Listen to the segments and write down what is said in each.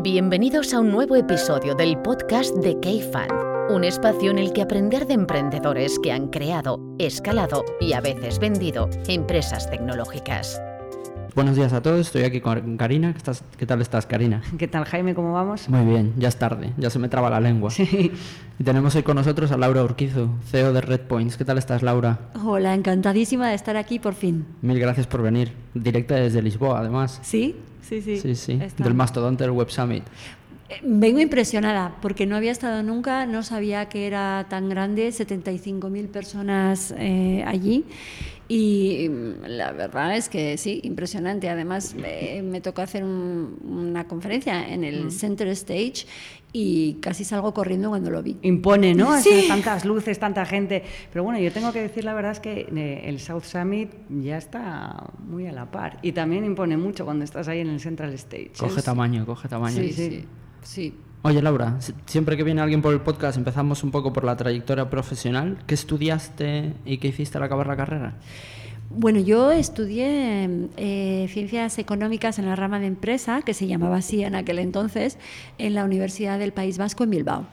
Bienvenidos a un nuevo episodio del podcast de K-Fan, un espacio en el que aprender de emprendedores que han creado, escalado y a veces vendido empresas tecnológicas. Buenos días a todos, estoy aquí con Karina. ¿Qué, estás, ¿Qué tal estás, Karina? ¿Qué tal, Jaime? ¿Cómo vamos? Muy bien, ya es tarde, ya se me traba la lengua. Sí. Y tenemos hoy con nosotros a Laura Urquizo, CEO de Red Points. ¿Qué tal estás, Laura? Hola, encantadísima de estar aquí por fin. Mil gracias por venir, directa desde Lisboa, además. ¿Sí? Sí, sí. Sí, sí, Está- del mastodonte del Web Summit. Eh, Vengo impresionada porque no había estado nunca, no sabía que era tan grande, 75.000 personas eh, allí. Y mm, la verdad es que sí, impresionante. Además, me tocó hacer un- una conferencia en el Center Stage y casi salgo corriendo cuando lo vi. Impone, ¿no? Sí. Hacer tantas luces, tanta gente. Pero bueno, yo tengo que decir la verdad es que eh, el South Summit ya está muy a la par. Y también impone mucho cuando estás ahí en el Central Stage. Coge Es- tamaño, coge tamaño. Sí, sí. sí, sí. Oye, Laura, si- siempre que viene alguien por el podcast empezamos un poco por la trayectoria profesional. ¿Qué estudiaste y qué hiciste al acabar la carrera? Bueno, yo estudié eh, ciencias económicas en la rama de empresa, que se llamaba así en aquel entonces, en la Universidad del País Vasco en Bilbao.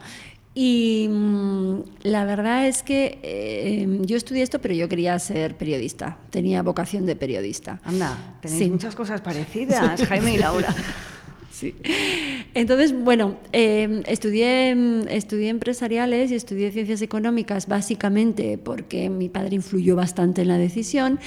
Y mm, la verdad es que eh, yo estudié esto, pero yo quería ser periodista. Tenía vocación de periodista. Anda, tenéis Sí. muchas cosas parecidas, Jaime y Laura. Sí. Entonces, bueno, eh, estudié, mm, estudié empresariales y estudié ciencias económicas básicamente porque mi padre influyó bastante en la decisión.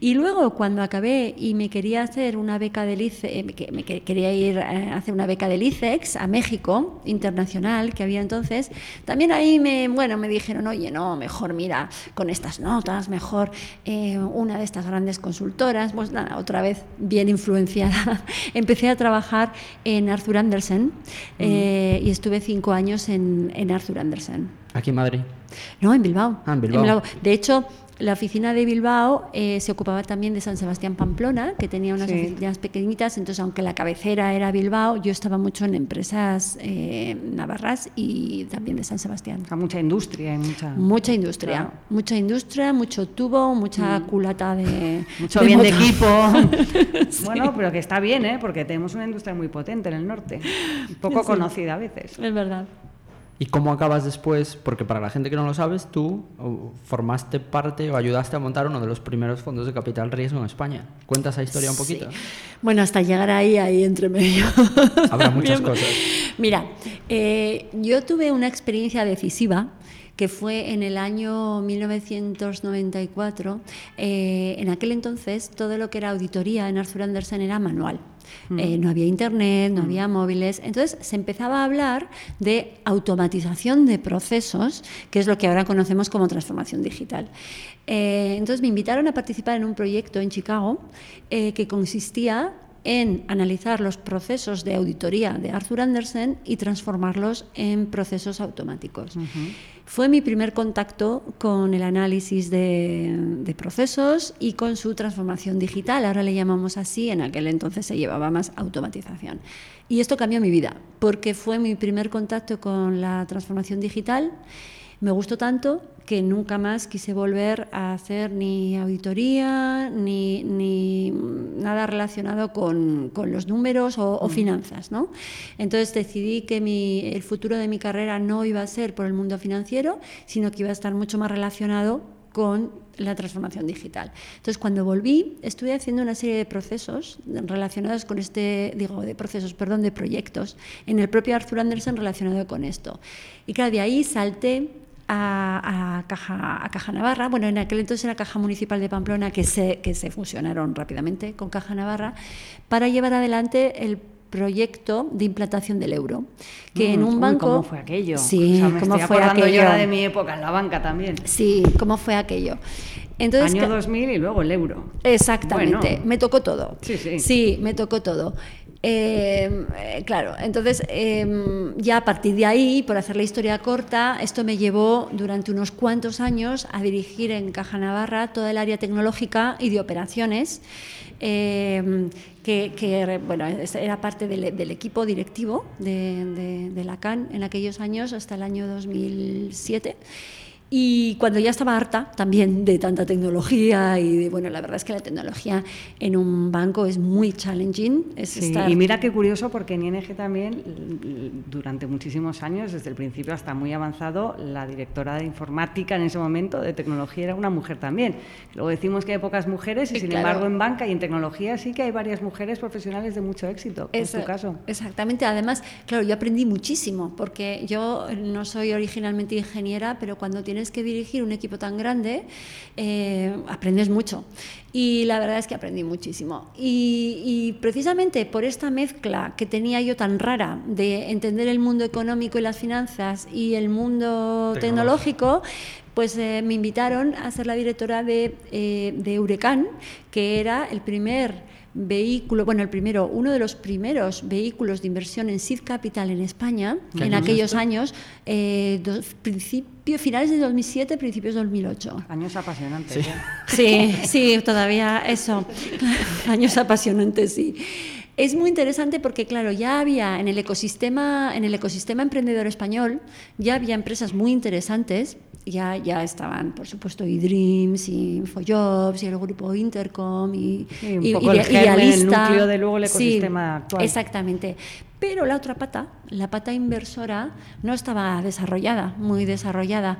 Y luego, cuando acabé y me quería hacer una beca del ICE, eh, me que- quería ir eh, a hacer una beca del ICEX a México, internacional, que había entonces, también ahí me, bueno, me dijeron, oye, no, mejor mira con estas notas, mejor eh, una de estas grandes consultoras. Pues nada, otra vez bien influenciada. Empecé a trabajar en Arthur Andersen eh, y estuve cinco años en, en Arthur Andersen. Aquí en Madrid. No, en Bilbao. Ah, en Bilbao. De hecho, la oficina de Bilbao eh, se ocupaba también de San Sebastián Pamplona, que tenía unas Sí. oficinas pequeñitas. Entonces, aunque la cabecera era Bilbao, yo estaba mucho en empresas eh, navarras y también de San Sebastián. Sea, mucha industria mucha... Mucha industria, Claro. mucha industria, mucho tubo, mucha culata de. Mucho bien de equipo. Bueno, pero que está bien, ¿eh? Porque tenemos una industria muy potente en el norte. Poco Sí. conocida a veces. Es verdad. ¿Y cómo acabas después? Porque para la gente que no lo sabes, tú o, formaste parte o ayudaste a montar uno de los primeros fondos de capital riesgo en España. ¿Cuenta esa historia un poquito? Sí. Bueno, hasta llegar ahí, ahí entre medio. Habrá muchas cosas. Mira, eh, yo tuve una experiencia decisiva que fue en el año 1994. Eh, en aquel entonces, todo lo que era auditoría en Arthur Andersen era manual. Eh, no había internet, no había móviles. Entonces se empezaba a hablar de automatización de procesos, que es lo que ahora conocemos como transformación digital. Eh, entonces me invitaron a participar en un proyecto en Chicago eh, que consistía en analizar los procesos de auditoría de Arthur Andersen y transformarlos en procesos automáticos. Fue mi primer contacto con el análisis de, de procesos y con su transformación digital. Ahora le llamamos así, en aquel entonces se llevaba más automatización. Y esto cambió mi vida, porque fue mi primer contacto con la transformación digital. Me gustó tanto que nunca más quise volver a hacer ni auditoría ni, ni nada relacionado con, con los números o, o finanzas. ¿no? Entonces decidí que mi, el futuro de mi carrera no iba a ser por el mundo financiero, sino que iba a estar mucho más relacionado con la transformación digital. Entonces, cuando volví, estuve haciendo una serie de procesos relacionados con este, digo, de procesos, perdón, de proyectos en el propio Arthur Andersen relacionado con esto. Y claro, de ahí salté a, a Caja, a Caja Navarra, bueno, en aquel entonces era Caja Municipal de Pamplona, que se, que se fusionaron rápidamente con Caja Navarra, para llevar adelante el proyecto de implantación del euro, que en Mm, un uy, banco... ¿Cómo fue aquello? Sí, O sea, cómo fue aquello. yo ahora de mi época en la banca también. Sí, cómo fue aquello. Entonces, Año ca- 2000 y luego el euro. Exactamente, Bueno. me tocó todo. Sí, sí. Sí, me tocó todo. Eh, eh, claro, entonces eh, ya a partir de ahí, por hacer la historia corta, esto me llevó durante unos cuantos años a dirigir en Caja Navarra toda el área tecnológica y de operaciones, eh, que, bueno, era parte del, equipo directivo de, de- de la CAN en aquellos años, hasta el año 2007. Y cuando ya estaba harta también de tanta tecnología y de, bueno, la verdad es que la tecnología en un banco es muy challenging. Es Sí, estar- Y mira qué curioso porque en ING también durante muchísimos años, desde el principio hasta muy avanzado, la directora de informática en ese momento de tecnología era una mujer también. Luego decimos que hay pocas mujeres y Sí, sin claro. embargo en banca y en tecnología sí que hay varias mujeres profesionales de mucho éxito. Esa- tu caso. Exactamente. Además, claro, yo aprendí muchísimo, porque yo no soy originalmente ingeniera, pero cuando tienes que dirigir un equipo tan grande, eh, aprendes mucho. Y la verdad es que aprendí muchísimo. Y, y precisamente por esta mezcla que tenía yo tan rara de entender el mundo económico y las finanzas y el mundo tecnológico, pues eh, me invitaron a ser la directora de, eh, de que era el primer vehículo, bueno, el primero, uno de los primeros vehículos de inversión en seed capital en España, ¿Qué en aquellos esto? años, eh, dos- principio, finales de 2007, principios de 2008. Años apasionantes. Sí. ¿eh? Sí, sí, todavía eso. Años apasionantes, sí. Es muy interesante porque, claro, ya había en el ecosistema, en el ecosistema emprendedor español, ya había empresas muy interesantes. Ya, ya estaban, por supuesto, eDreams y Infojobs y el grupo Intercom y, Sí, un y- poco el Idea- germen, el Idealista. núcleo de luego el Sí, ecosistema actual. Exactamente. Pero la otra pata, la pata inversora, no estaba desarrollada, muy desarrollada.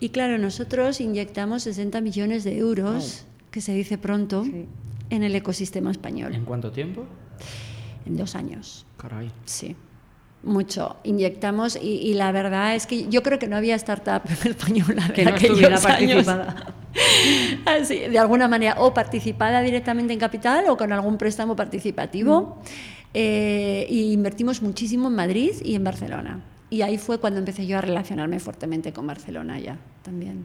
Y claro, nosotros inyectamos 60 millones de euros, que se dice pronto, Sí. en el ecosistema español, ¿En cuánto tiempo? en dos años. Caray. Sí, mucho. Inyectamos y, y la verdad es que yo creo que no había startup española Que no estuviera participada. Así, de alguna manera, o participada directamente en capital o con algún préstamo participativo. Eh, y invertimos muchísimo en Madrid y en Barcelona. Y ahí fue cuando empecé yo a relacionarme fuertemente con Barcelona ya también.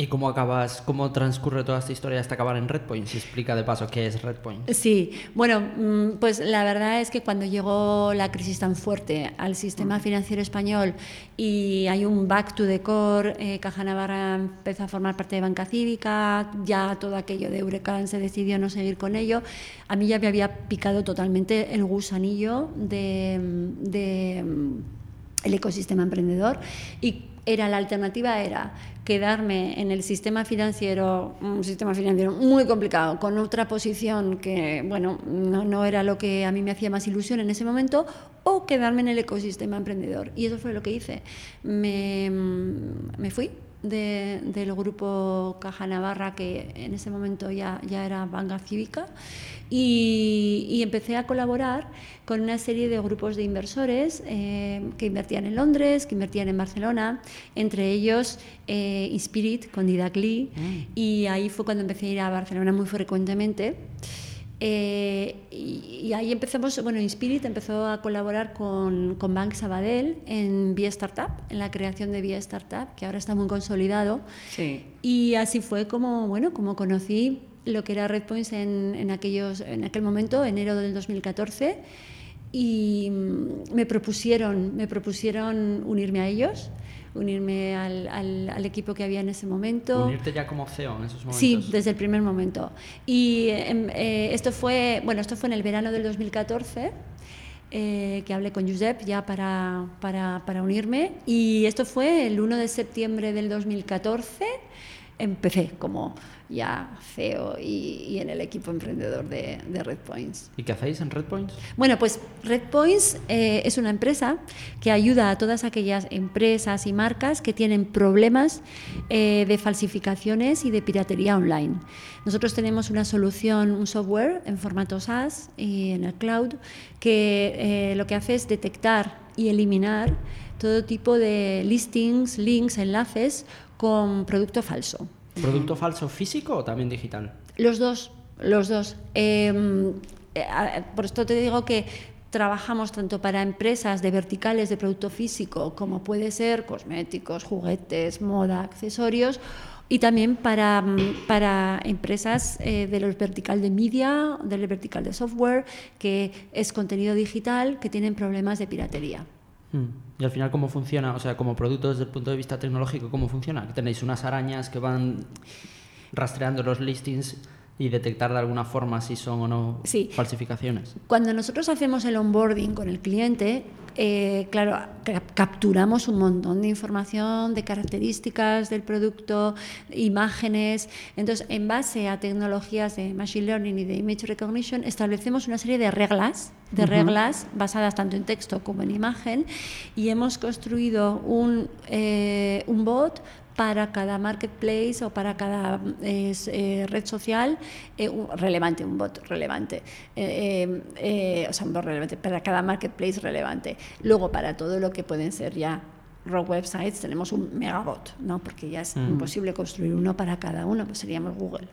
¿Y cómo acabas, cómo transcurre toda esta historia hasta acabar en Redpoint? Si explica de paso qué es Redpoint. Sí, bueno, mm, pues la verdad es que cuando llegó la crisis tan fuerte al sistema financiero español y hay un back to the core, eh, Caja Navarra empezó a formar parte de Banca Cívica, ya todo aquello de Eurecan se decidió no seguir con ello, a mí ya me había picado totalmente el gusanillo de, de, mm, el ecosistema emprendedor y era la alternativa era quedarme en el sistema financiero, un sistema financiero muy complicado, con otra posición que, bueno, no, no era lo que a mí me hacía más ilusión en ese momento, o quedarme en el ecosistema emprendedor. Y eso fue lo que hice. Me, me fui de- del grupo Caja Navarra, que en ese momento ya, ya era Banca Cívica, y, y empecé a colaborar con una serie de grupos de inversores eh, que invertían en Londres, que invertían en Barcelona, entre ellos eh, Inspirit con Didac Lee, y ahí fue cuando empecé a ir a Barcelona muy frecuentemente. Eh, y, y ahí empezamos, bueno, Inspirit empezó a colaborar con, con Bank Sabadell en Vía Startup, en la creación de Vía Startup, que ahora está muy consolidado. Sí. Y así fue como, bueno, como conocí lo que era Redpoints en, en, aquellos, en aquel momento, enero del 2014, y mm, me propusieron, me propusieron unirme a ellos, unirme al, al- al equipo que había en ese momento. Unirte ya como CEO en esos momentos. Sí, desde el primer momento. Y em, eh, esto fue, bueno, esto fue en el verano del 2014. eh, que hablé con Josep ya para, para, para unirme y esto fue el 1 de septiembre del 2014 empecé como ya CEO y, y en el equipo emprendedor de, de Red Points. ¿Y qué hacéis en Redpoint? Bueno, pues Red Points eh, es una empresa que ayuda a todas aquellas empresas y marcas que tienen problemas eh, de falsificaciones y de piratería online. Nosotros tenemos una solución, un software en formato SaaS y en el cloud que eh, lo que hace es detectar y eliminar todo tipo de listings, links, enlaces con producto falso. ¿Producto falso físico o también digital? Los dos, los dos. Eh, a- por esto te digo que trabajamos tanto para empresas de verticales de producto físico, como puede ser cosméticos, juguetes, moda, accesorios, y también para, mm, para empresas eh, de los vertical de media, del vertical de software, que es contenido digital, que tienen problemas de piratería. Hmm. Y al final, ¿cómo funciona? O sea, como producto desde el punto de vista tecnológico, ¿cómo funciona? Tenéis unas arañas que van rastreando los listings y detectar de alguna forma si son o no Sí. falsificaciones. Cuando nosotros hacemos el onboarding con el cliente, eh, claro, capturamos un montón de información, de características del producto, imágenes. Entonces, en base a tecnologías de Machine Learning y de Image Recognition, establecemos una serie de reglas, de reglas basadas tanto en texto como en imagen, y hemos construido un, eh, un bot para cada marketplace o para cada eh, red social eh, relevante, un bot relevante. Eh, o sea, un bot relevante para cada marketplace relevante. Luego, para todo lo que pueden ser ya raw websites, tenemos un megabot, ¿no? porque ya es mm. imposible construir uno para cada uno, pues seríamos Google.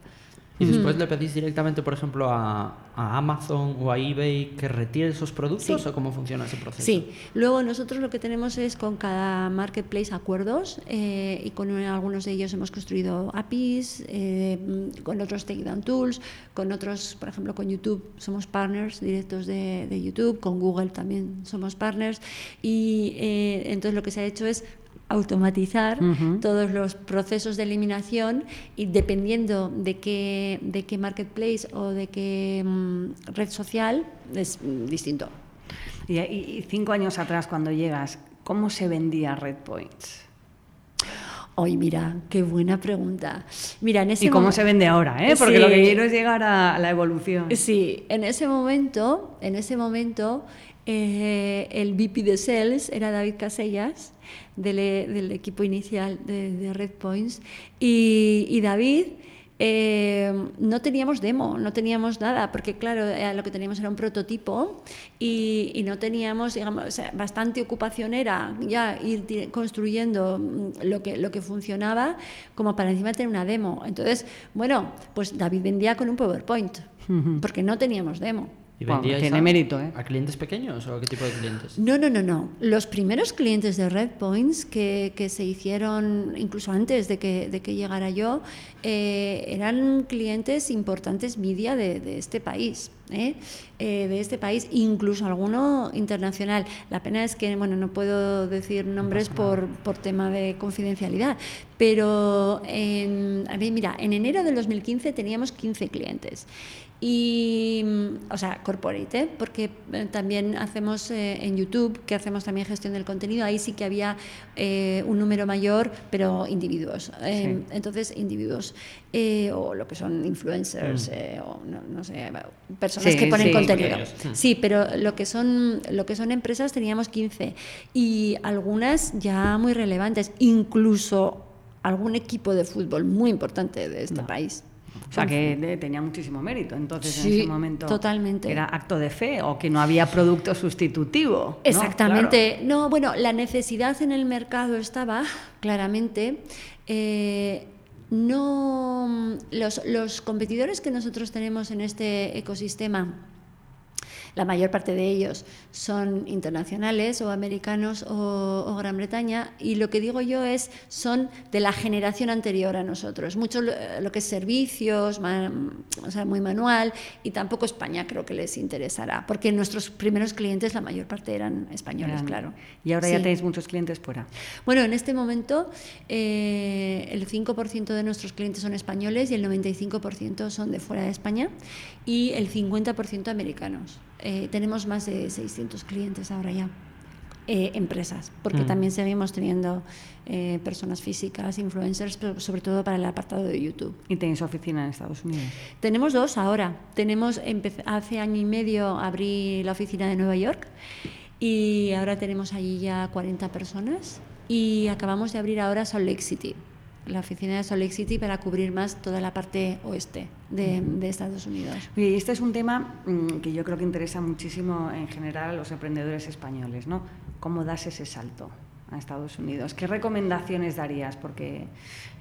Y después le pedís directamente, por ejemplo, a, Amazon o a eBay que retire esos productos o cómo funciona ese proceso. Sí, luego nosotros lo que tenemos es con cada marketplace acuerdos eh, y con algunos de ellos hemos construido APIs, eh, con otros takedown tools, con otros, por ejemplo, con YouTube somos partners directos de, YouTube, con Google también somos partners. Y eh, entonces lo que se ha hecho es automatizar todos los procesos de eliminación y dependiendo de qué, de qué marketplace o de qué mm, red social es distinto. Y, cinco años atrás, cuando llegas, ¿cómo se vendía Red Points? Hoy, mira, qué buena pregunta. Mira, en ese ¿Y cómo se vende ahora? Eh? Porque lo que quiero es llegar a la evolución. Sí, en ese momento, en ese momento eh, el VP de Sales era David Casellas, del, equipo inicial de, Red Points, y, David eh, no teníamos demo, no teníamos nada, porque claro, eh, lo que teníamos era un prototipo y, no teníamos, digamos, bastante ocupación era ya ir construyendo mm, lo que, lo que funcionaba como para encima tener una demo. Entonces, bueno, pues David vendía con un PowerPoint, porque no teníamos demo. ¿Y tiene mérito, ¿eh? ¿A clientes pequeños o a qué tipo de clientes? No, no, no, no. Los primeros clientes de Red Points que, que se hicieron, incluso antes de que, de que llegara yo, eh, eran clientes importantes media de, de este país. ¿eh? ¿eh? de este país, incluso alguno internacional. La pena es que, bueno, no puedo decir nombres por, por tema de confidencialidad, pero en, a ver, mira, en enero del 2015 teníamos 15 clientes y, mm, o sea, corporate, ¿eh? porque eh, también hacemos eh, en YouTube, que hacemos también gestión del contenido, ahí sí que había un número mayor, pero individuos. Entonces, individuos, o lo que son influencers, mm. o no, sé, personas que ponen contenido. Sí, pero lo que, son, lo que son empresas teníamos 15 y algunas ya muy relevantes, incluso algún equipo de fútbol muy importante de este país. O sea, que tenía muchísimo mérito. Entonces, en ese momento. Totalmente. Era acto de fe o que no había producto sustitutivo. Exactamente. No, bueno, la necesidad en el mercado estaba, claramente. Eh, no. Los, los competidores que nosotros tenemos en este ecosistema la mayor parte de ellos son internacionales o americanos o, Gran Bretaña, y lo que digo yo es, son de la generación anterior a nosotros, mucho lo, que es servicios, o sea, muy manual, y tampoco España creo que les interesará, porque nuestros primeros clientes la mayor parte eran españoles, claro. ¿Y ahora ya tenéis muchos clientes fuera? Bueno, en este momento eh, el 5% de nuestros clientes son españoles y el 95% son de fuera de España y el 50% americanos. Eh, tenemos más de 600 clientes ahora ya. Eh, empresas, porque mm. también seguimos teniendo eh, personas físicas, influencers, pero sobre todo para el apartado de YouTube. ¿Y tenéis oficina en Estados Unidos? Tenemos dos ahora. Tenemos, hace año y medio abrí la oficina de Nueva York y ahora tenemos allí ya 40 personas y acabamos de abrir ahora Salt Lake City la oficina de Salt Lake City para cubrir más toda la parte oeste de, Estados Unidos. Y este es un tema mm, que yo creo que interesa muchísimo en general a los emprendedores españoles, ¿no? ¿Cómo das ese salto? a Estados Unidos. ¿Qué recomendaciones darías? Porque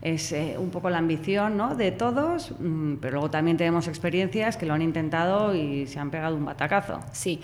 es eh, un poco la ambición ¿no? de todos, mm, pero luego también tenemos experiencias que lo han intentado y se han pegado un batacazo. Sí,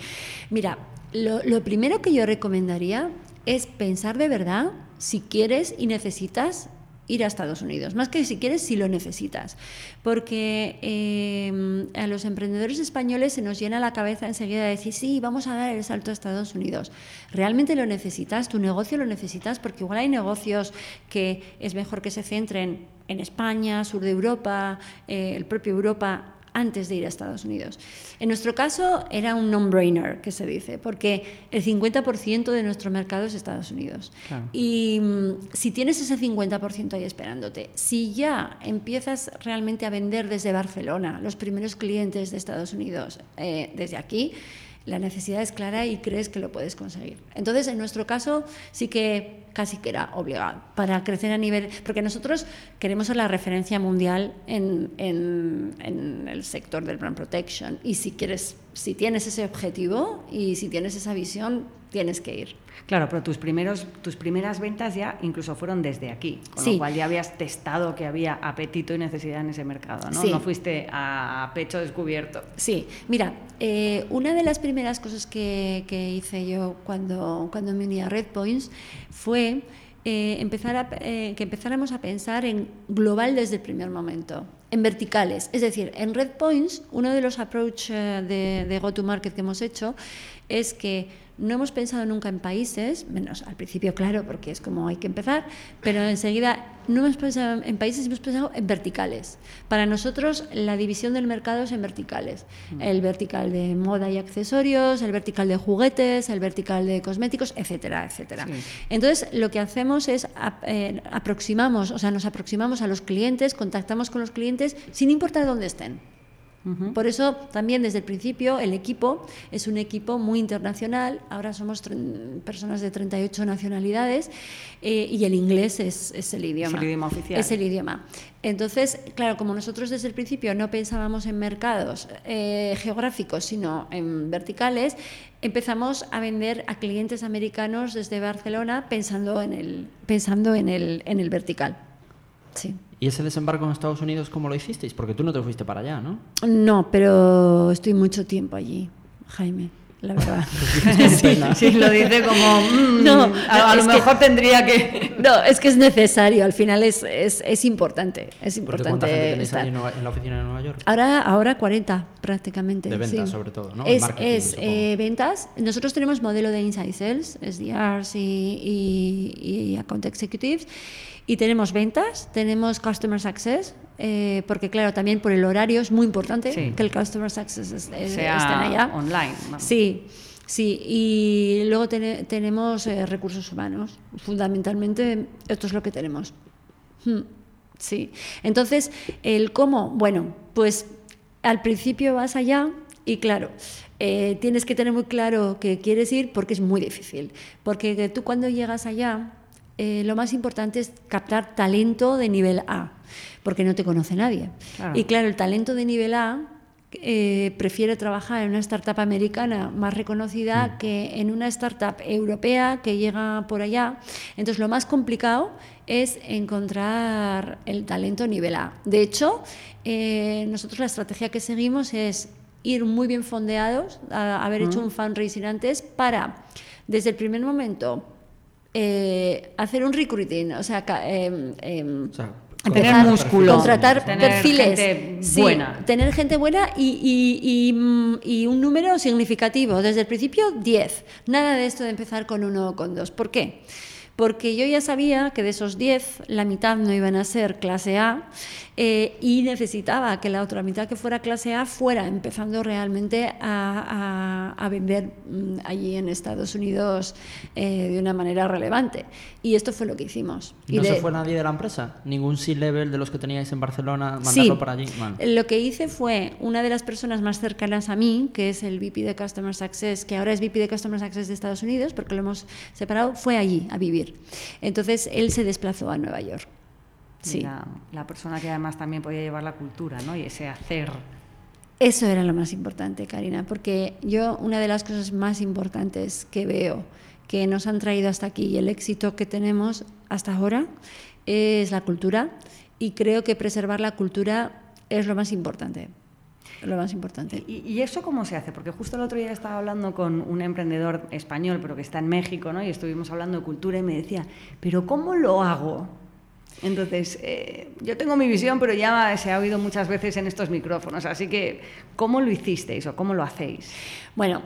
mira, lo primero que yo recomendaría es pensar de verdad si quieres y necesitas ir a Estados Unidos, más que si quieres, si lo necesitas. Porque eh, a los emprendedores españoles se nos llena la cabeza enseguida de decir, sí, vamos a dar el salto a Estados Unidos. ¿Realmente lo necesitas? ¿Tu negocio lo necesitas? Porque igual hay negocios que es mejor que se centren en España, sur de Europa, eh, el propio Europa, antes de ir a Estados Unidos. En nuestro caso era un no-brainer, que se dice, porque el 50% de nuestro mercado es Estados Unidos. Y mm, si tienes ese 50% ahí esperándote, si ya empiezas realmente a vender desde Barcelona, los primeros clientes de Estados Unidos, eh, desde aquí, la necesidad es clara y crees que lo puedes conseguir. Entonces, en nuestro caso, sí que casi que era obligado para crecer a nivel, porque nosotros queremos ser la referencia mundial en, en, el sector del brand protection y si quieres, si tienes ese objetivo y si tienes esa visión, tienes que ir. Claro, pero tus, primeros, tus primeras ventas ya incluso fueron desde aquí, con Sí. lo cual ya habías testado que había apetito y necesidad en ese mercado, ¿no? Sí. No fuiste a pecho descubierto. Sí, mira, eh, una de las primeras cosas que, que hice yo cuando, cuando me uní a Red Points fue eh, empezar a, eh, que empezáramos a pensar en global desde el primer momento, en verticales. Es decir, en Red Points, uno de los approach de, de go-to-market que hemos hecho es que no hemos pensado nunca en países, menos al principio, claro, porque es como hay que empezar, pero enseguida no hemos pensado en países, hemos pensado en verticales. Para nosotros, la división del mercado es en verticales. El vertical de moda y accesorios, el vertical de juguetes, el vertical de cosméticos, etcétera, etcétera. Sí. Entonces, lo que hacemos es eh, aproximamos, o sea, nos aproximamos a los clientes, contactamos con los clientes sin importar dónde estén. Por eso también desde el principio el equipo es un equipo muy internacional. Ahora somos personas de 38 nacionalidades eh, y el inglés es, es el idioma. el idioma oficial. Es el idioma. Entonces, claro, como nosotros desde el principio no pensábamos en mercados eh, geográficos, sino en verticales, empezamos a vender a clientes americanos desde Barcelona pensando en el, pensando en el, en el vertical. Sí. ¿Y ese desembarco en Estados Unidos cómo lo hicisteis? Porque tú no te fuiste para allá, ¿no? No, pero estoy mucho tiempo allí, Jaime, la verdad. Sí, sí, lo dice como, mm, No, a, a lo que- mejor tendría que... No, es que es necesario, al final es, es, es importante, es Porque ¿cuánta gente importante tenéis ahí en, la oficina de Nueva York? Ahora, ahora 40 prácticamente. De ventas, sí. sobre todo, ¿no? Es, es, eh, ventas. Nosotros tenemos modelo de Inside Sales, SDRs y, y, y Account Executives. Y tenemos ventas, tenemos Customer Success, eh, porque claro, también por el horario es muy importante Sí. que el Customer Success es- es- sea estén allá. online. vamos. Sí, sí. Y luego tene- tenemos eh, recursos humanos. Fundamentalmente, esto es lo que tenemos. Hmm, Sí. Entonces, el cómo, bueno, pues al principio vas allá y claro, eh, tienes que tener muy claro que quieres ir porque es muy difícil. Porque que tú cuando llegas allá, eh, lo más importante es captar talento de nivel A, porque no te conoce nadie. Claro. Y claro, el talento de nivel A eh, prefiere trabajar en una startup americana más reconocida que en una startup europea que llega por allá. Entonces, lo más complicado es encontrar el talento nivel A. De hecho, eh, nosotros la estrategia que seguimos es ir muy bien fondeados, a- haber hecho un fundraising antes para, desde el primer momento, eh, hacer un recruiting, o sea, O sea, Tener empezar- músculo, contratar tener perfiles, gente sí, buena. tener gente buena y, y- y, y un número significativo. Desde el principio, 10. Nada de esto de empezar con uno o con dos. ¿Por qué? Porque yo ya sabía que de esos 10, la mitad no iban a ser clase A eh, y necesitaba que la otra mitad que fuera clase A fuera empezando realmente a, a- a vender mm, allí en Estados Unidos eh, de una manera relevante. Y esto fue lo que hicimos. Y ¿No de- se fue nadie de la empresa? ¿Ningún C-level de los que teníais en Barcelona mandarlo Sí. para allí? Vale. Lo que hice fue una de las personas más cercanas a mí, que es el VP de Customer Success, que ahora es VP de Customer Success de Estados Unidos, porque lo hemos separado, fue allí a vivir. Entonces él se desplazó a Nueva York. Sí. La, la persona que además también podía llevar la cultura, ¿no? Y ese hacer. Eso era lo más importante, Karina, porque yo una de las cosas más importantes que veo que nos han traído hasta aquí y el éxito que tenemos hasta ahora es la cultura y creo que preservar la cultura es lo más importante. Lo más importante. ¿Y, y eso cómo se hace? Porque justo el otro día estaba hablando con un emprendedor español, pero que está en México, ¿no? Y estuvimos hablando de cultura y me decía, ¿pero cómo lo hago? Entonces, eh, yo tengo mi visión, pero ya se ha oído muchas veces en estos micrófonos. Así que, ¿cómo lo hicisteis o cómo lo hacéis? Bueno,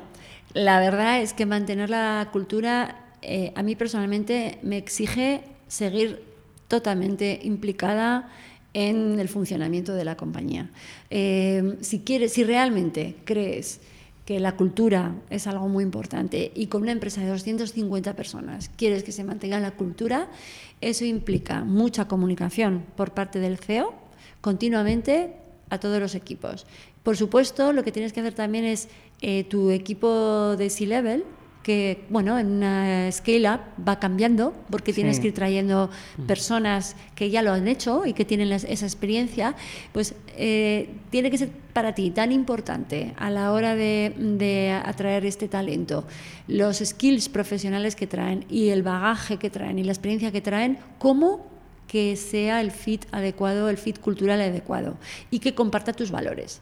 la verdad es que mantener la cultura eh, a mí personalmente me exige seguir totalmente implicada en el funcionamiento de la compañía. Eh, si, quieres, si realmente crees que la cultura es algo muy importante y con una empresa de 250 personas quieres que se mantenga la cultura, eso implica mucha comunicación por parte del CEO continuamente a todos los equipos. Por supuesto, lo que tienes que hacer también es eh, tu equipo de C-Level, que bueno, en una scale-up va cambiando porque tienes que ir trayendo personas que ya lo han hecho y que tienen esa experiencia, pues eh, tiene que ser para ti tan importante a la hora de, de, atraer este talento, los skills profesionales que traen y el bagaje que traen y la experiencia que traen, como que sea el fit adecuado, el fit cultural adecuado y que comparta tus valores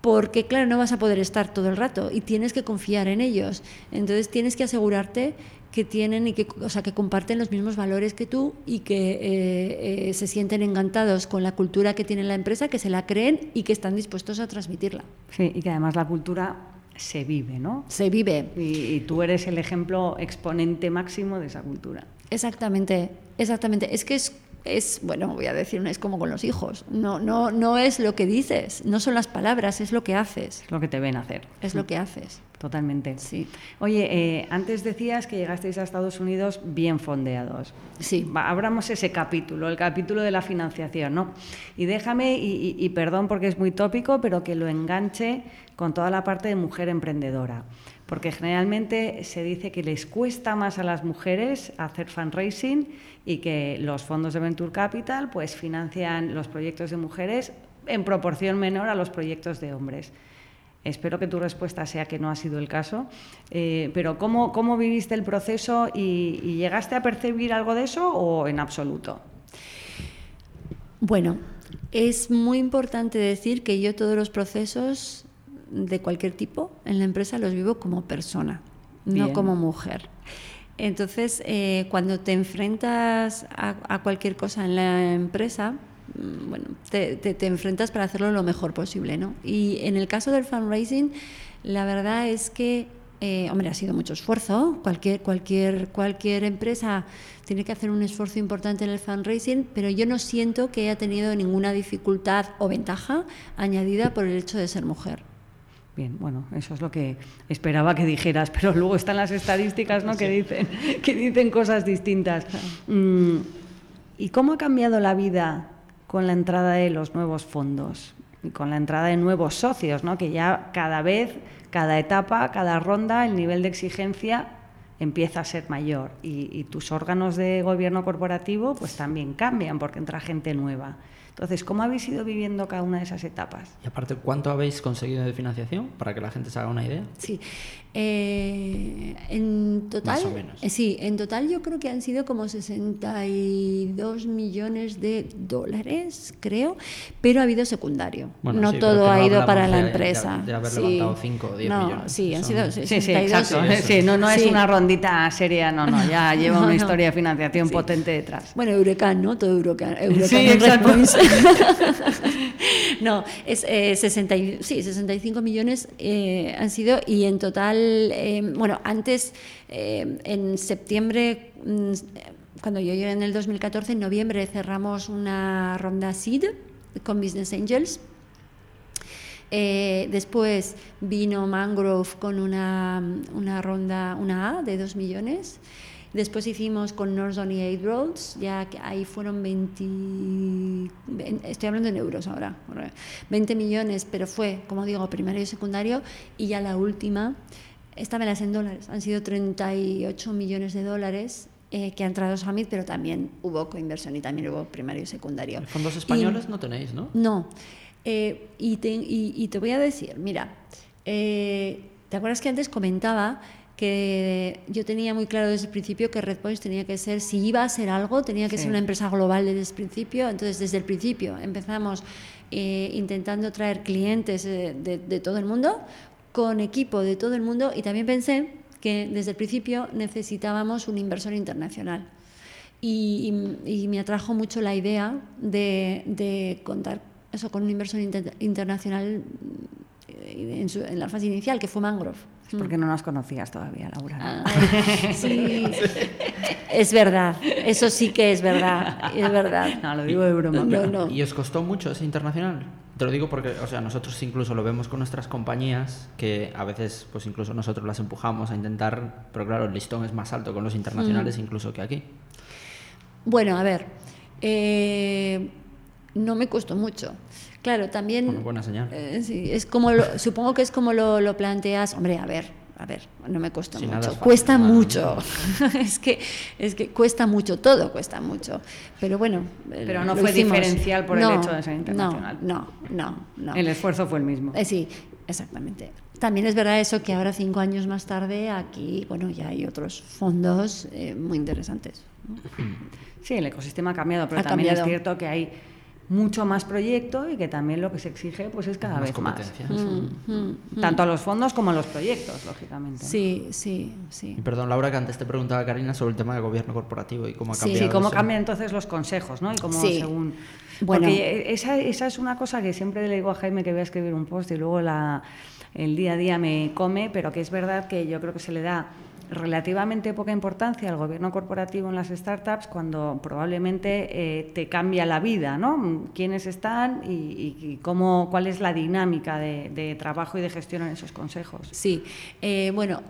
porque claro, no vas a poder estar todo el rato y tienes que confiar en ellos. Entonces tienes que asegurarte que tienen y que, o sea, que comparten los mismos valores que tú y que eh, eh, se sienten encantados con la cultura que tiene la empresa, que se la creen y que están dispuestos a transmitirla. Sí, y que además la cultura se vive, ¿no? Se vive. Y, y tú eres el ejemplo exponente máximo de esa cultura. Exactamente, exactamente. Es que es es, bueno, voy a decir, es como con los hijos. No, no, no es lo que dices, no son las palabras, es lo que haces. Es lo que te ven hacer. Es lo que haces. Totalmente. Sí. Oye, eh, antes decías que llegasteis a Estados Unidos bien fondeados. Sí. abramos ese capítulo, el capítulo de la financiación, ¿no? Y déjame, y perdón porque es muy tópico, pero que lo enganche con toda la parte de mujer emprendedora porque generalmente se dice que les cuesta más a las mujeres hacer fundraising y que los fondos de Venture Capital pues financian los proyectos de mujeres en proporción menor a los proyectos de hombres. Espero que tu respuesta sea que no ha sido el caso, eh, pero ¿cómo, ¿cómo, viviste el proceso y, y llegaste a percibir algo de eso o en absoluto? Bueno, es muy importante decir que yo todos los procesos de cualquier tipo en la empresa los vivo como persona, no como mujer. Entonces, eh, cuando te enfrentas a, cualquier cosa en la empresa, mm, bueno, te, te, enfrentas para hacerlo lo mejor posible, ¿no? Y en el caso del fundraising, la verdad es que, eh, hombre, ha sido mucho esfuerzo. Cualquier, cualquier, cualquier empresa tiene que hacer un esfuerzo importante en el fundraising, pero yo no siento que haya tenido ninguna dificultad o ventaja añadida por el hecho de ser mujer. Bien, bueno, eso es lo que esperaba que dijeras, pero luego están las estadísticas ¿no? que, dicen, que dicen cosas distintas. Mm, ¿Y cómo ha cambiado la vida con la entrada de los nuevos fondos y con la entrada de nuevos socios, ¿no? que ya cada vez, cada etapa, cada ronda, el nivel de exigencia empieza a ser mayor y, y tus órganos de gobierno corporativo pues también cambian porque entra gente nueva. Entonces, ¿cómo habéis ido viviendo cada una de esas etapas? Y aparte, ¿cuánto habéis conseguido de financiación para que la gente se haga una idea? Sí, eh, en total, Más o menos. Eh, sí, en total yo creo que han sido como 62 millones de dólares, creo, pero ha habido secundario. no todo ha ido para la empresa. De, haber levantado 5 o 10 no, millones. Sí, han sido 62. Sí, sí, exacto. Sí, no, no es una rondita seria, no, no, ya lleva una historia de financiación potente detrás. Bueno, Eurocán, ¿no? Todo Eurocán. Eurocán sí, exacto. no, es eh, 60, sí, 65 millones eh, han sido y en total, eh, bueno, antes, eh, en septiembre, mm, cuando yo llegué en el 2014, en noviembre cerramos una ronda SEED con Business Angels. después vino Mangrove con una, una ronda, una A de 2 millones. Después hicimos con Northern y Eight Roads, ya que ahí fueron 20, estoy hablando en euros ahora, 20 millones, pero fue, como digo, primario y secundario, y ya la última, esta me las en dólares, han sido 38 millones de dólares eh, que han entrado Summit, pero también hubo coinversión y también hubo primario y secundario. Fondos españoles no tenéis, ¿no? No. Eh, y, te, y, te, voy a decir, mira, eh, ¿te acuerdas que antes comentaba que yo tenía muy claro desde el principio que Redpoints tenía que ser, si iba a ser algo, tenía que ser una empresa global desde el principio. Entonces, desde el principio empezamos eh, intentando traer clientes eh, de, todo el mundo, con equipo de todo el mundo, y también pensé que desde el principio necesitábamos un inversor internacional. Y, me atrajo mucho la idea de, contar eso con un inversor internacional eh, en, en la fase inicial, que fue Mangrove porque no nos conocías todavía, Laura. Ah, sí. es verdad, eso sí que es verdad, es verdad. No, lo digo de broma. No, no. ¿Y os costó mucho ese internacional? Te lo digo porque, o sea, nosotros incluso lo vemos con nuestras compañías, que a veces, pues incluso nosotros las empujamos a intentar, pero claro, el listón es más alto con los internacionales Mm. incluso que aquí. Bueno, a ver, eh, no me costó mucho. Claro, también... Bueno, buena señal. Eh, sí, es como lo- supongo que es como lo, lo planteas. Hombre, a ver, a ver, no me nada mucho. fácil, cuesta mucho. es que es que cuesta mucho, todo cuesta mucho. Pero bueno. eh, Pero no lo fue hicimos. diferencial por el No, hecho de ser internacional. No, no, no. no. El esfuerzo fue el mismo. Eh, sí, exactamente. También es verdad eso que ahora, cinco años más tarde, aquí, bueno, ya hay otros fondos eh, muy interesantes. Sí, el ecosistema ha cambiado, pero Ha también cambiado. es cierto que hay mucho más proyecto y que también lo que se exige pues es cada Más vez más. competencia. Mm, mm, mm. Tanto a los fondos como a los proyectos, lógicamente. Sí, sí, sí. Y perdón, Laura, que antes te preguntaba Karina sobre el tema de gobierno corporativo y cómo ha Sí. cambiado. Sí, cómo eso. cambian entonces los consejos, ¿no? Y cómo Sí. según... Bueno. Porque esa, esa es una cosa que siempre le digo a Jaime que voy a escribir un post y luego la, el día a día me come, pero que es verdad que yo creo que se le da relativamente poca importancia al gobierno corporativo en las startups cuando probablemente eh, te cambia la vida, ¿no? Quiénes están y, cómo, cuál es la dinámica de, de trabajo y de gestión en esos consejos. Sí, eh, bueno,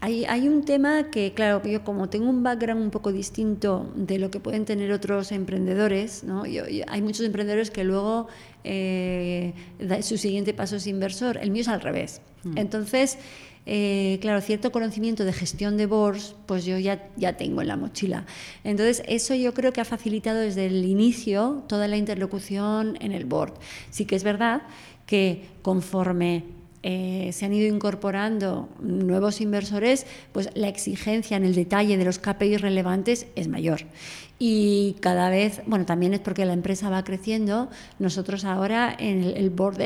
hay, hay un tema que, claro, yo como tengo un background un poco distinto de lo que pueden tener otros emprendedores, ¿no? Yo- yo- hay muchos emprendedores que luego eh, da- su siguiente paso es inversor, el mío es al revés. Entonces, eh, claro, cierto conocimiento de gestión de boards, pues yo ya, tengo en la mochila. Entonces, eso yo creo que ha facilitado desde el inicio toda la interlocución en el board. Sí que es verdad que conforme eh, se han ido incorporando nuevos inversores, pues la exigencia en el detalle de los KPIs relevantes es mayor. Y cada vez, bueno, también es porque la empresa va creciendo. Nosotros ahora en el, el board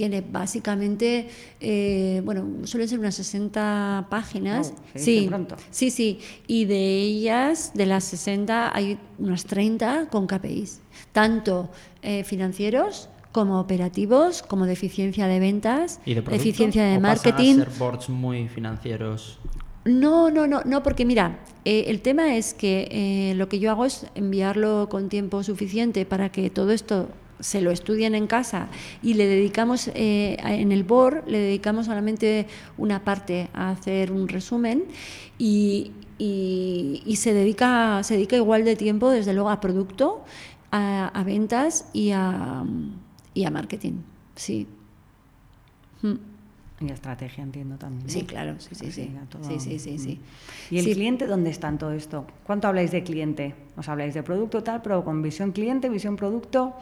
tiene básicamente, eh, bueno, suelen ser unas 60 páginas. Dice pronto. sí, sí. Y de ellas, de las 60, hay unas 30 con KPIs, tanto eh, financieros como operativos, como de eficiencia de ventas, ¿Y de producto? eficiencia de ¿O pasan marketing. a ser boards muy financieros. No, no, no, no, porque mira, eh, el tema es que eh, lo que yo hago es enviarlo con tiempo suficiente para que todo esto se lo estudien en casa y le dedicamos eh, en el board le dedicamos solamente una parte a hacer un resumen y, y- y se dedica se dedica igual de tiempo desde luego a producto a, a ventas y a, y a marketing sí Mm. Y estrategia, entiendo también. ¿no? Sí, claro, sí, sí, sí. todo- Sí, sí, sí, sí. ¿Y el Sí. cliente dónde está en todo esto? ¿Cuánto habláis de cliente? ¿Os habláis de producto tal, pero con visión cliente, visión producto?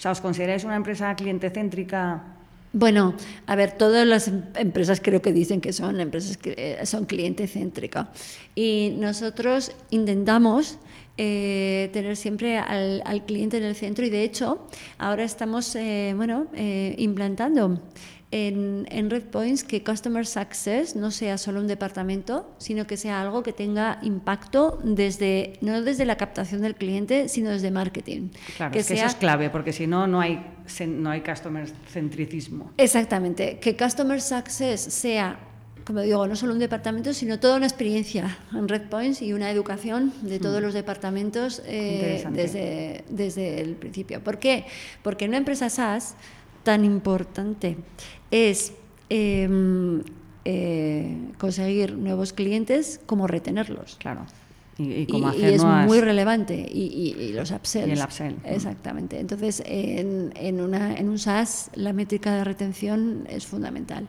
O sea, ¿os consideráis una empresa cliente céntrica? Bueno, a ver, todas las em- empresas creo que dicen que son empresas que eh, son cliente céntrica. Y nosotros intentamos eh, tener siempre al, cliente en el centro y de hecho ahora estamos eh, bueno, implantando en, en Red Points que Customer Success no sea solo un departamento, sino que sea algo que tenga impacto desde, no desde la captación del cliente, sino desde marketing. Claro, es que eso es clave, porque si no, no hay, no hay customer centricismo. Exactamente, que Customer Success sea, como digo, no solo un departamento, sino toda una experiencia en Red Points y una educación de todos los departamentos eh, desde, desde el principio. ¿Por qué? Porque en una empresa SaaS tan importante es em, eh, conseguir nuevos clientes como retenerlos. Claro. Y, y Y, y es nuevas- muy relevante. Y los upsells. Y el upsell. Exactamente. Entonces, en, en, una, en un SaaS, la métrica de retención es fundamental.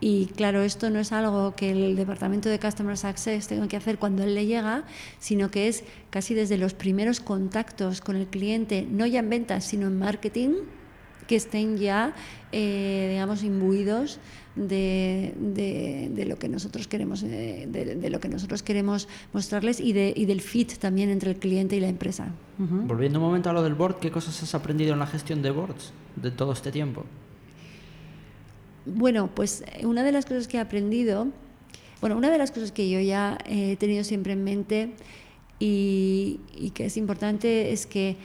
Y claro, esto no es algo que el departamento de Customer Success tenga que hacer cuando él le llega, sino que es casi desde los primeros contactos con el cliente, no ya en ventas, sino en marketing, que estén ya, eh, digamos, imbuidos de, de- de lo que nosotros queremos, eh, de, de lo que nosotros queremos mostrarles y, de, y del fit también entre el cliente y la empresa. Volviendo un momento a lo del board, ¿qué cosas has aprendido en la gestión de boards de todo este tiempo? Bueno, pues eh, una de las cosas que he aprendido, bueno, una de las cosas que yo ya he tenido siempre en mente y, y que es importante es que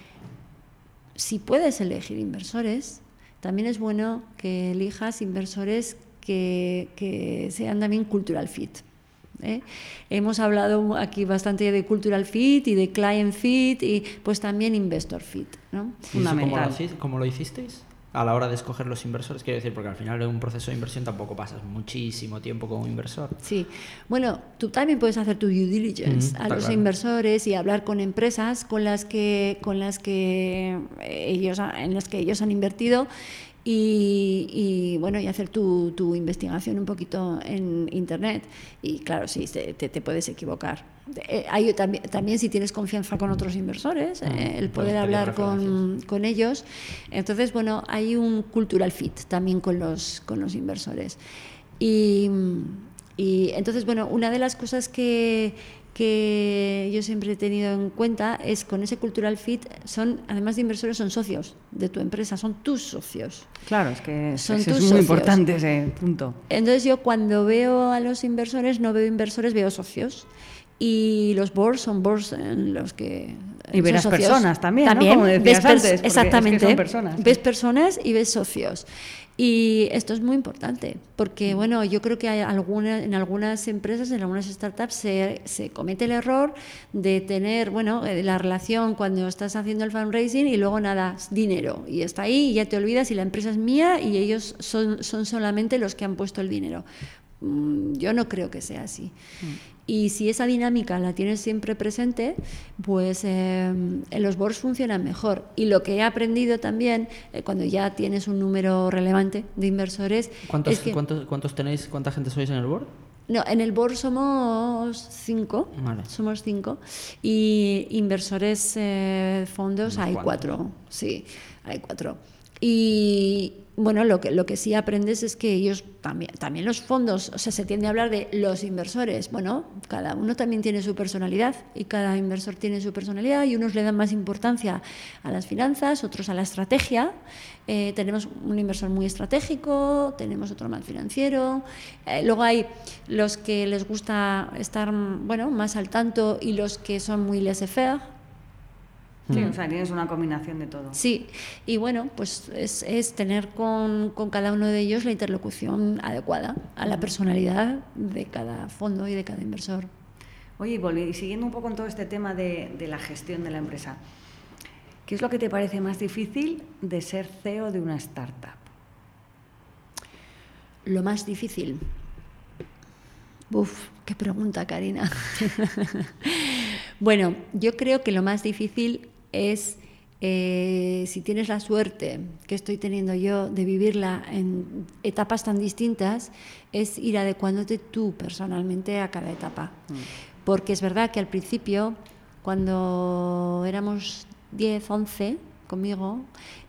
si puedes elegir inversores, también es bueno que elijas inversores que, que sean también cultural fit. ¿eh? Hemos hablado aquí bastante de cultural fit y de client fit y pues también investor fit. ¿no? Fundamental. ¿Cómo lo hicisteis? A la hora de escoger los inversores? Quiero decir, porque al final en un proceso de inversión tampoco pasas muchísimo tiempo como inversor. Sí, bueno, tú también puedes hacer tu due diligence a los inversores y hablar con empresas con las que, con las que ellos, en las que ellos han invertido y, bueno, y hacer tu, tu, investigación un poquito en internet. Y claro, sí, te, te puedes equivocar. Eh, hay, también, también, si tienes confianza con otros inversores, mm, eh, el poder hablar con, con, ellos. Entonces, bueno, hay un cultural fit también con los, con los inversores. Y, y entonces, bueno, una de las cosas que, que yo siempre he tenido en cuenta es con ese cultural fit son además de inversores son socios de tu empresa son tus socios. Claro es que son es, muy importante ese punto. Entonces yo cuando veo a los inversores no veo inversores veo socios. Y los boards son boards en los que y verás personas también, también Como ves antes, exactamente. personas. ves personas y ves socios y esto es muy importante, porque bueno, yo creo que hay alguna, en algunas empresas, en algunas startups, se, se, comete el error de tener, bueno, eh, la relación cuando estás haciendo el fundraising y luego nada, dinero. Y está ahí y ya te olvidas y la empresa es mía y ellos son, son solamente los que han puesto el dinero. Mm, yo no creo que sea así. Mm. Y si esa dinámica la tienes siempre presente, pues eh, los boards funcionan mejor. Y lo que he aprendido también, eh, cuando ya tienes un número relevante de inversores... ¿Cuántos, ¿cuántos, tenéis, cuánta gente sois en el board? No, en el board somos cinco. Somos cinco. Y inversores eh, fondos hay cuatro. Sí, hay cuatro. Y, bueno, lo que, lo que sí aprendes es que ellos también, también los fondos, o sea, se tiende a hablar de los inversores. Bueno, cada uno también tiene su personalidad y cada inversor tiene su personalidad y unos le dan más importancia a las finanzas, otros a la estrategia. Eh, tenemos un inversor muy estratégico, tenemos otro más financiero. Eh, luego hay los que les gusta estar bueno, más al tanto y los que son muy laissez-faire Sí, o sea, tienes una combinación de todo. Sí, y bueno, pues es, es tener con, con, cada uno de ellos la interlocución adecuada a la personalidad de cada fondo y de cada inversor. Oye, y siguiendo un poco en todo este tema de, de la gestión de la empresa, ¿qué es lo que te parece más difícil de ser CEO de una startup? Lo más difícil. Uf, qué pregunta, Karina. bueno, yo creo que lo más difícil es eh, si tienes la suerte que estoy teniendo yo de vivirla en etapas tan distintas, es ir adecuándote tú personalmente a cada etapa. Mm. Porque es verdad que al principio, cuando éramos 10, 11 conmigo,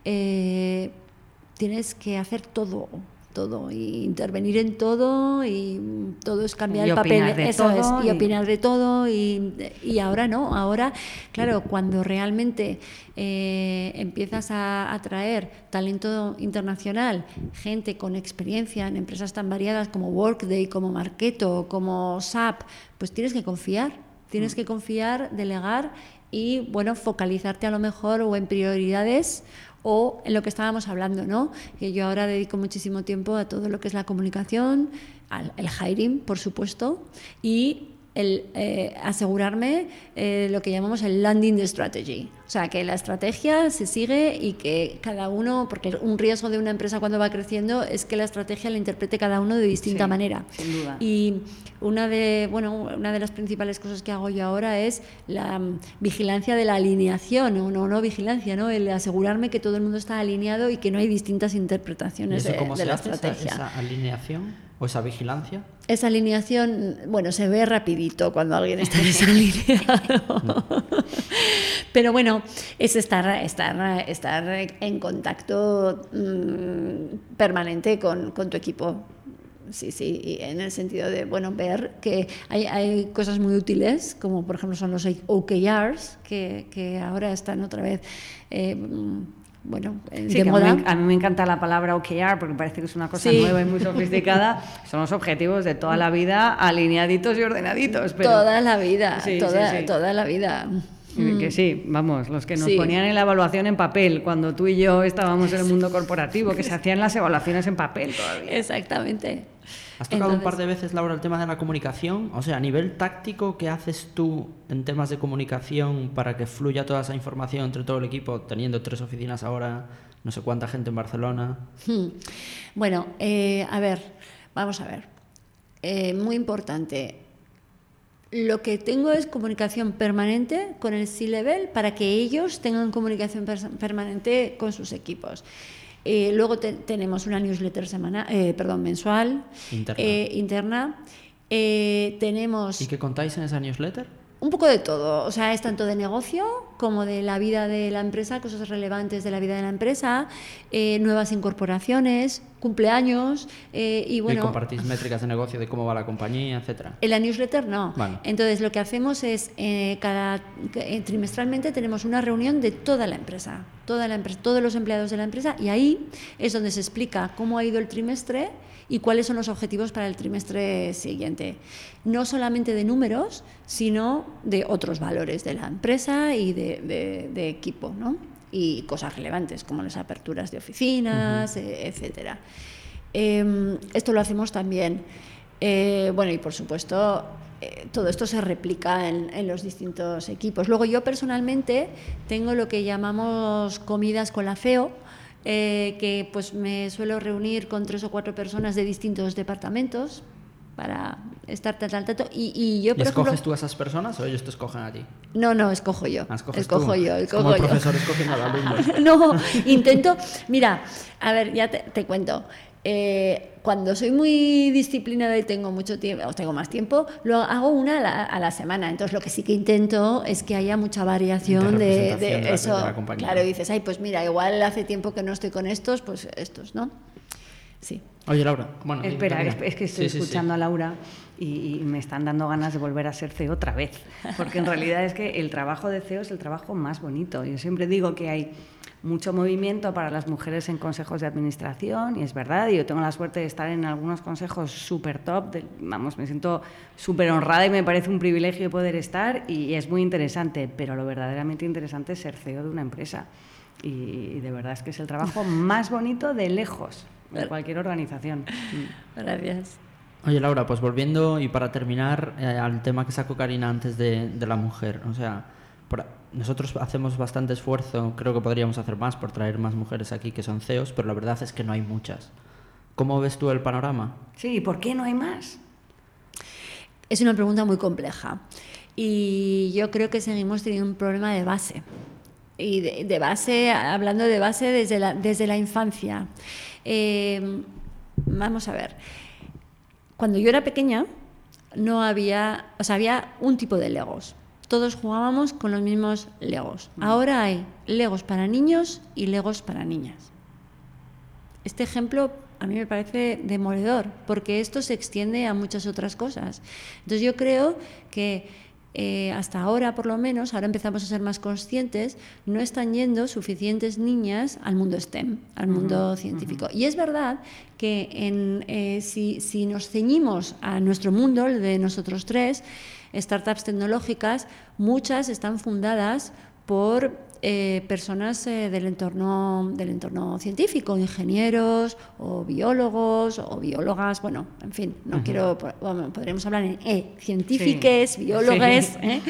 eh, tienes que hacer todo todo y intervenir en todo y todo es cambiar el papel eso es y, opinar de todo y, ahora no ahora claro cuando realmente eh, empiezas a atraer talento internacional gente con experiencia en empresas tan variadas como Workday como Marketo como SAP pues tienes que confiar tienes mm. que confiar delegar y bueno focalizarte a lo mejor o en prioridades o en lo que estábamos hablando, ¿no? Que yo ahora dedico muchísimo tiempo a todo lo que es la comunicación, al el hiring, por supuesto, y el eh, asegurarme eh, lo que llamamos el landing the strategy. O sea, que la estrategia se sigue y que cada uno, porque un riesgo de una empresa cuando va creciendo es que la estrategia la interprete cada uno de distinta manera. Sin duda. Y una de, bueno, una de las principales cosas que hago yo ahora es la mm, vigilancia de la alineación, o no, no vigilancia, ¿no? el asegurarme que todo el mundo está alineado y que no hay distintas interpretaciones de, la estrategia. esa alineación? ¿O esa vigilancia? Esa alineación, bueno, se ve rapidito cuando alguien está desalineado. Pero bueno, es estar, estar, estar en contacto mm, permanente con, con, tu equipo. Sí, sí, en el sentido de, bueno, ver que hay, hay cosas muy útiles, como por ejemplo son los OKRs, que, que ahora están otra vez... Eh, bueno, de moda. A mí, me encanta la palabra OKR porque parece que es una cosa nueva y muy sofisticada. Son los objetivos de toda la vida alineaditos y ordenaditos. Pero... Toda la vida, toda, toda la vida. Que sí, vamos, los que nos ponían en la evaluación en papel, cuando tú y yo estábamos en el mundo corporativo, que se hacían las evaluaciones en papel todavía. Exactamente. Has tocado un par de veces, Laura, el tema de la comunicación. O sea, a nivel táctico, ¿qué haces tú en temas de comunicación para que fluya toda esa información entre todo el equipo, teniendo tres oficinas ahora, no sé cuánta gente en Barcelona? Hmm. Bueno, eh, a ver, vamos a ver. Eh, muy importante. Lo que tengo es comunicación permanente con el C-Level para que ellos tengan comunicación permanente con sus equipos. Eh, luego te- tenemos una newsletter semana, eh, perdón, mensual, Interna. eh, interna. Eh, tenemos ¿Y qué contáis en esa newsletter? un poco de todo, o sea, es tanto de negocio como de la vida de la empresa, cosas relevantes de la vida de la empresa, eh, nuevas incorporaciones, cumpleaños eh, y y bueno. compartís métricas de negocio de cómo va la compañía, etcétera. En la newsletter no. Vale. Entonces lo que hacemos es eh, cada trimestralmente tenemos una reunión de toda la empresa, toda la empresa, todos los empleados de la empresa y ahí es donde se explica cómo ha ido el trimestre y cuáles son los objetivos para el trimestre siguiente. No solamente de números, sino de otros valores de la empresa y de, de- de equipo, ¿no? Y cosas relevantes como las aperturas de oficinas, eh, etcétera. Eh, esto lo hacemos también. Eh, bueno, y por supuesto, eh, todo esto se replica en, en los distintos equipos. Luego yo personalmente tengo lo que llamamos comidas con la FEO, eh, que pues me suelo reunir con tres o cuatro personas de distintos departamentos para estar tal, tal, tal. Y, y yo, ¿Y por escoges ejemplo... tú a esas personas o ellos te escogen a ti? No, no, escojo yo. Ah, escojo tú. yo, Es escojo como el yo. profesor al alumno. no, intento. Mira, a ver, ya te, te cuento. Eh, cuando soy muy disciplinada y tengo mucho tiempo, o tengo más tiempo, lo hago una a la, a la semana. Entonces, lo que sí que intento es que haya mucha variación De eso. la claro, dices, ay, pues mira, igual hace tiempo que no estoy con estos, pues estos, ¿no? Sí. Oye, Laura, bueno, Espera, es, es que estoy Sí, sí, sí. escuchando a Laura y, y me están dando ganas de volver a ser CEO otra vez. Porque en realidad es que el trabajo de CEO es el trabajo más bonito. Yo siempre digo que hay mucho movimiento para las mujeres en consejos de administración y es verdad. Yo tengo la suerte de estar en algunos consejos súper top. de- vamos, me siento súper honrada y me parece un privilegio poder estar y es muy interesante. Pero lo verdaderamente interesante es ser CEO de una empresa. Y de verdad es que es el trabajo más bonito de lejos de cualquier organización. Gracias. Oye, Laura, pues volviendo y para terminar eh, al tema que sacó Karina antes de, de la mujer. O sea, por- nosotros hacemos bastante esfuerzo, creo que podríamos hacer más por traer más mujeres aquí que son CEOs, pero la verdad es que no hay muchas. ¿Cómo ves tú el panorama? Sí, ¿y por qué no hay más? Es una pregunta muy compleja y yo creo que seguimos teniendo un problema de base. Y de, de base, hablando de base desde la, desde la infancia. Eh, vamos a ver, cuando yo era pequeña no había, o sea, había un tipo de legos. Todos jugábamos con los mismos legos. Ahora hay legos para niños y legos para niñas. Este ejemplo a mí me parece demoledor, porque esto se extiende a muchas otras cosas. Entonces yo creo que eh, hasta ahora, por lo menos, ahora empezamos a ser más conscientes, no están yendo suficientes niñas al mundo STEM, al mundo científico. Y es verdad que en, eh, si, si nos ceñimos a nuestro mundo, el de nosotros tres, startups tecnológicas, muchas están fundadas por eh, personas eh, del, entorno, del entorno científico, ingenieros o biólogos o biólogas, bueno, en fin, no quiero, bueno, podríamos hablar en E, científiques, Sí. biólogas. Sí. ¿eh?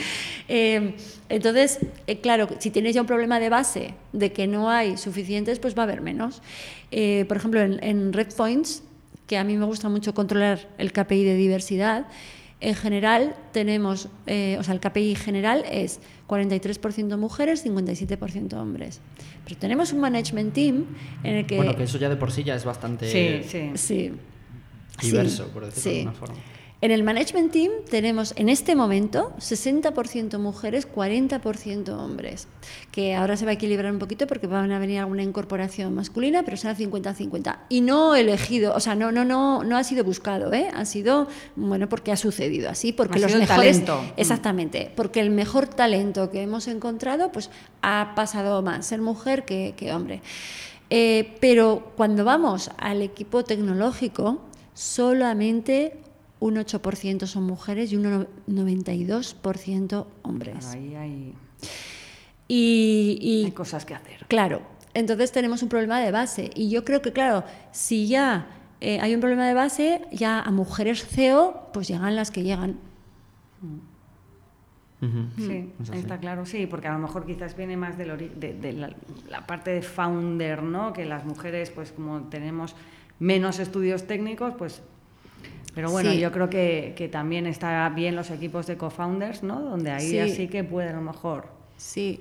Eh, entonces, eh, claro, si tienes ya un problema de base de que no hay suficientes, pues va a haber menos. Eh, por ejemplo, en, en Red Points, que a mí me gusta mucho controlar el KPI de diversidad, en general tenemos, eh, o sea, el KPI general es 43% mujeres, 57% hombres. Pero tenemos un management team en el que... Bueno, que eso ya de por sí ya es bastante Sí, sí. Sí. diverso, Sí, por decirlo sí. de alguna forma. En el management team tenemos en este momento 60% mujeres, 40% hombres, que ahora se va a equilibrar un poquito porque van a venir alguna incorporación masculina, pero será 50-50. Y no elegido, o sea, no, no, no, no ha sido buscado, ¿eh? ha sido, bueno, porque ha sucedido así, porque Ha los mejores... talento. Mm. Exactamente, porque el mejor talento que hemos encontrado, pues ha pasado más ser mujer que, que hombre. Eh, pero cuando vamos al equipo tecnológico, solamente un 8% son mujeres y un no- 92% hombres. Ahí hay, Y, y hay cosas que hacer. Claro, entonces tenemos un problema de base. Y yo creo que, claro, si ya eh, hay un problema de base, ya a mujeres CEO, pues llegan las que llegan. Sí, Es está claro, sí, porque a lo mejor quizás viene más del de, de la, la parte de founder, ¿no? Que las mujeres, pues como tenemos menos estudios técnicos, pues... Pero bueno, Sí. yo creo que, que también está bien los equipos de co-founders, ¿no? Donde ahí Sí. así que puede a lo mejor... Sí,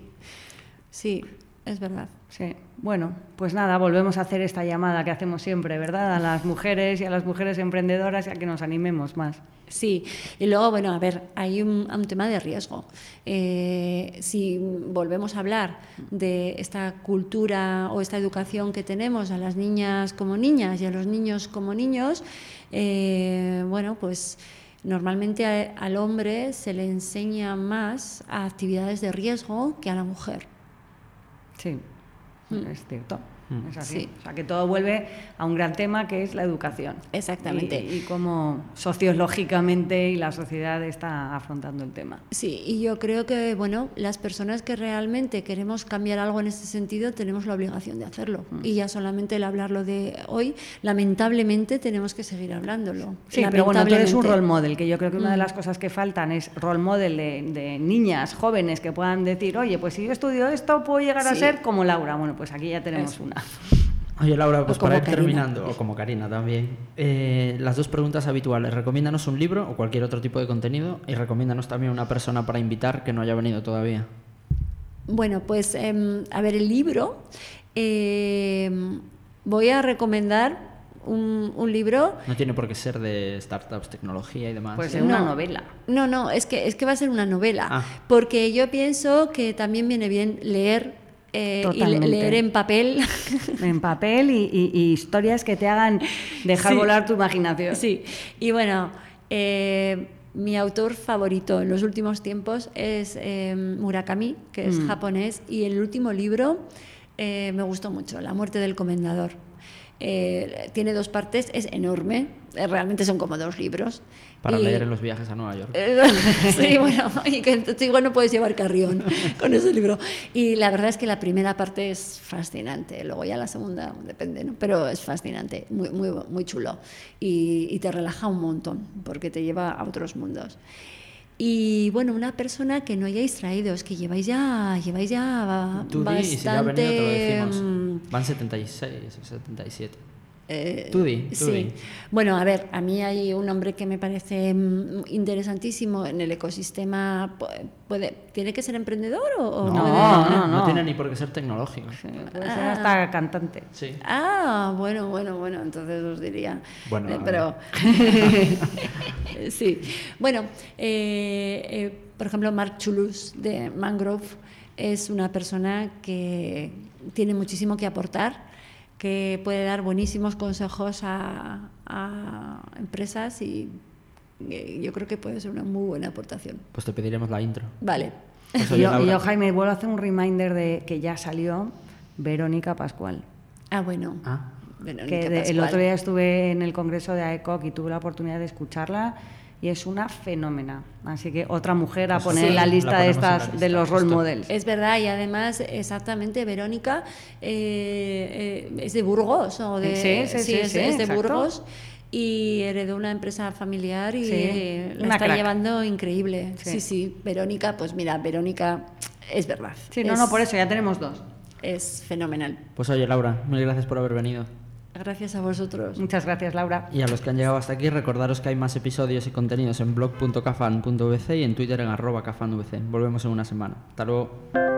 sí, es verdad. Sí, bueno, pues nada, volvemos a hacer esta llamada que hacemos siempre, ¿verdad? A las mujeres y a las mujeres emprendedoras y a que nos animemos más. Sí, y luego, bueno, a ver, hay un, un tema de riesgo. Eh, si volvemos a hablar de esta cultura o esta educación que tenemos a las niñas como niñas y a los niños como niños, eh, bueno, pues normalmente a- al hombre se le enseña más a actividades de riesgo que a la mujer. Sí, es cierto. Mm. Es así. Sí. O sea, que todo vuelve a un gran tema que es la educación. Exactamente. Y, y cómo sociológicamente y la sociedad está afrontando el tema. Sí, y yo creo que, bueno, las personas que realmente queremos cambiar algo en ese sentido tenemos la obligación de hacerlo. Mm. Y ya solamente el hablarlo de hoy, lamentablemente tenemos que seguir hablándolo. Sí, pero bueno, tú eres un role model, que yo creo que una de Mm. las cosas que faltan es role model de, de niñas jóvenes que puedan decir, oye, pues si yo estudio esto, puedo llegar a ser como Laura. Bueno, pues aquí ya tenemos Eso. una. Oye, Laura, pues para ir Karina. terminando, o como Karina también, eh, las dos preguntas habituales. Recomiéndanos un libro o cualquier otro tipo de contenido y recomiéndanos también una persona para invitar que no haya venido todavía. Bueno, pues em, a ver, el libro, em, voy a recomendar un, un libro No tiene por qué ser de startups, tecnología y demás. Pues es una No. novela. No, no, es que, es que va a ser una novela, Ah. porque yo pienso que también viene bien leer eh, y leer en papel. En papel y, y- y historias que te hagan dejar Sí. volar tu imaginación. sí, y bueno, eh, mi autor favorito en los últimos tiempos es eh, Murakami, que es Mm. japonés, y el último libro eh, me gustó mucho, La muerte del comendador. Eh, tiene dos partes, es enorme, eh, realmente son como dos libros. Para Y- leer en los viajes a Nueva York. Sí, bueno, y que entonces igual no puedes llevar carrión con ese libro. Y la verdad es que la primera parte es fascinante, luego ya la segunda depende, ¿no? Pero es fascinante, muy, muy, muy chulo. Y, y te relaja un montón, porque te lleva a otros mundos. Y bueno, una persona que no hayáis traído, es que lleváis ya, lleváis ya Tú di, bastante... y si ya ha venido te lo decimos. mm, Van 76 o 77. Eh, Tú di, tú sí. di. Bueno, a ver, a mí hay un hombre que me parece mm, interesantísimo en el ecosistema. Puede, ¿Tiene que ser emprendedor o, o No, puede- no, no. tiene ni por qué ser tecnológico. Sí, puede ser hasta cantante. Sí. Ah, bueno, bueno, bueno, entonces os diría. Bueno, Eh, pero. sí. Bueno, eh, eh, por ejemplo, Mark Chulus de Mangrove es una persona que tiene muchísimo que aportar, que puede dar buenísimos consejos a, a empresas y eh, yo creo que puede ser una muy buena aportación. Pues te pediremos la intro. Vale. Pues yo, Laura, yo, Jaime, vuelvo a hacer un reminder de que ya salió Verónica Pascual. Ah, bueno. Ah. Verónica que de- el Pascual. otro día estuve en el congreso de AECOC y tuve la oportunidad de escucharla y es una fenómena. Así que otra mujer a poner sí. en la la lista de ponemos en la estas lista, de los role justo. models. Es verdad, y además, exactamente, Verónica eh, eh, es de Burgos, o de, Sí, sí, sí, es, sí, es de exacto. Burgos, y heredó una empresa familiar y Sí, eh, la está crack. llevando increíble. Sí. Sí. sí, Verónica, pues mira, Verónica es verdad. Sí, no, es, no, por eso ya tenemos dos. Es fenomenal. Pues oye, Laura, mil gracias por haber venido. Gracias a vosotros. Muchas gracias, Laura. Y a los que han llegado hasta aquí, recordaros que hay más episodios y contenidos en blog.cafan.vc y en Twitter en arroba cafanvc. Volvemos en una semana. Hasta luego.